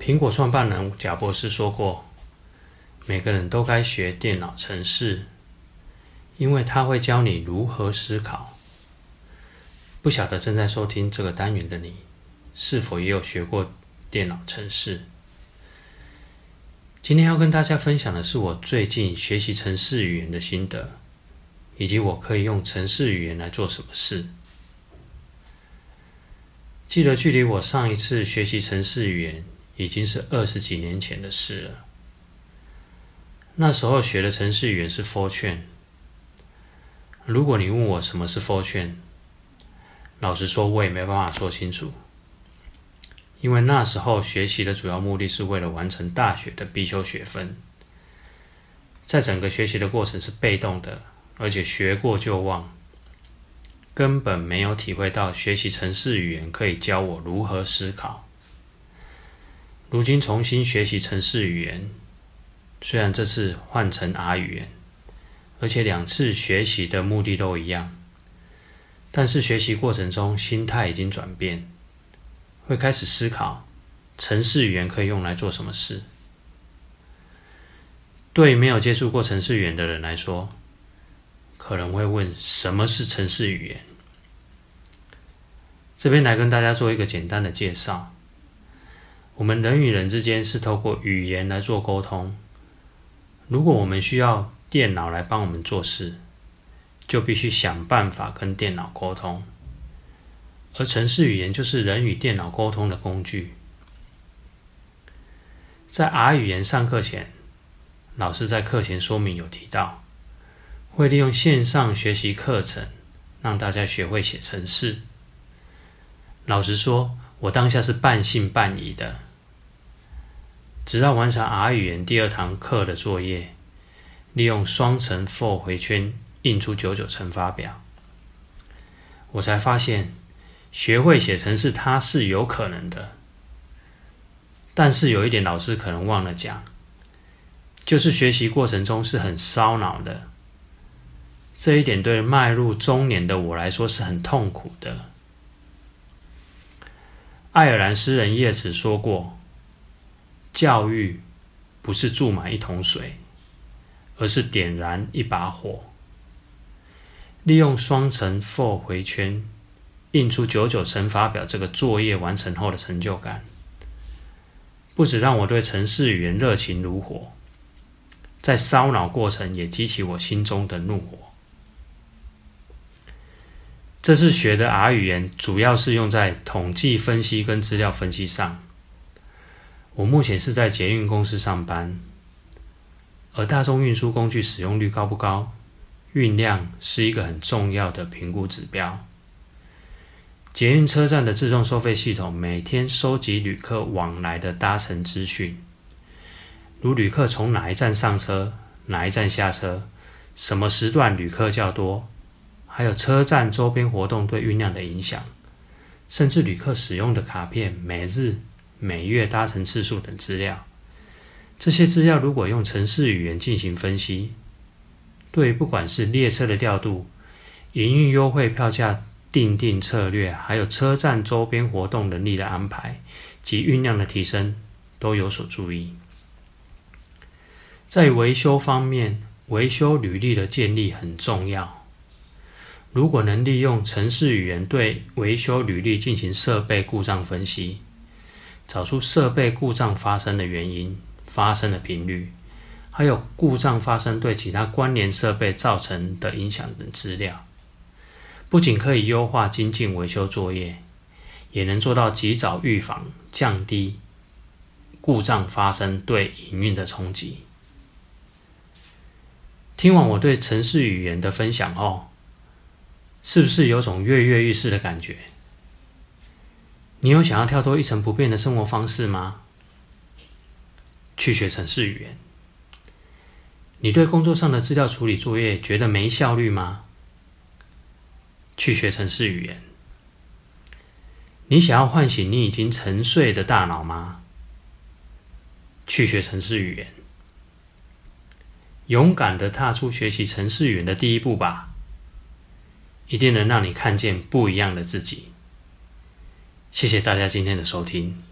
苹果创办人贾博士说过：“每个人都该学电脑程式，因为他会教你如何思考。”不晓得正在收听这个单元的你，是否也有学过电脑程式？今天要跟大家分享的是我最近学习程式语言的心得，以及我可以用程式语言来做什么事。记得距离我上一次学习程式语言已经是二十几年前的事了。那时候学的程式语言是 Fortran。如果你问我什么是 Fortran，老实说，我也没办法说清楚。因为那时候学习的主要目的是为了完成大学的必修学分，在整个学习的过程是被动的，而且学过就忘。根本没有体会到学习程式语言可以教我如何思考。如今重新学习程式语言，虽然这次换成 R 语言，而且两次学习的目的都一样，但是学习过程中心态已经转变，会开始思考程式语言可以用来做什么事。对没有接触过程式语言的人来说，可能会问什么是程式语言？这边来跟大家做一个简单的介绍。我们人与人之间是透过语言来做沟通。如果我们需要电脑来帮我们做事，就必须想办法跟电脑沟通。而程式语言就是人与电脑沟通的工具。在 R 语言上课前，老师在课前说明有提到，会利用线上学习课程让大家学会写程式。老实说，我当下是半信半疑的。直到完成 R 语言第二堂课的作业，利用双层 for 回圈印出九九乘法表，我才发现学会写程式它是有可能的。但是有一点，老师可能忘了讲，就是学习过程中是很烧脑的。这一点对迈入中年的我来说是很痛苦的。爱尔兰诗人叶茨说过：“教育不是注满一桶水，而是点燃一把火。”利用双层 for 回圈印出九九乘法表这个作业完成后的成就感，不止让我对程式语言热情如火，在烧脑过程也激起我心中的怒火。这次学的 R 语言主要是用在统计分析跟资料分析上。我目前是在捷运公司上班，而大众运输工具使用率高不高，运量是一个很重要的评估指标。捷运车站的自动收费系统每天收集旅客往来的搭乘资讯，如旅客从哪一站上车、哪一站下车、什么时段旅客较多。还有车站周边活动对运量的影响，甚至旅客使用的卡片、每日、每月搭乘次数等资料。这些资料如果用程式语言进行分析，对不管是列车的调度、营运优惠票价定定策略，还有车站周边活动能力的安排及运量的提升，都有所注意。在维修方面，维修履历的建立很重要。如果能利用程式语言对维修履历进行设备故障分析，找出设备故障发生的原因、发生的频率，还有故障发生对其他关联设备造成的影响等资料，不仅可以优化精进维修作业，也能做到及早预防、降低故障发生对营运的冲击。听完我对程式语言的分享后，是不是有种跃跃欲试的感觉？你有想要跳脱一成不变的生活方式吗？去学程式语言。你对工作上的资料处理作业觉得没效率吗？去学程式语言。你想要唤醒你已经沉睡的大脑吗？去学程式语言。勇敢的踏出学习程式语言的第一步吧。一定能让你看见不一样的自己。谢谢大家今天的收听。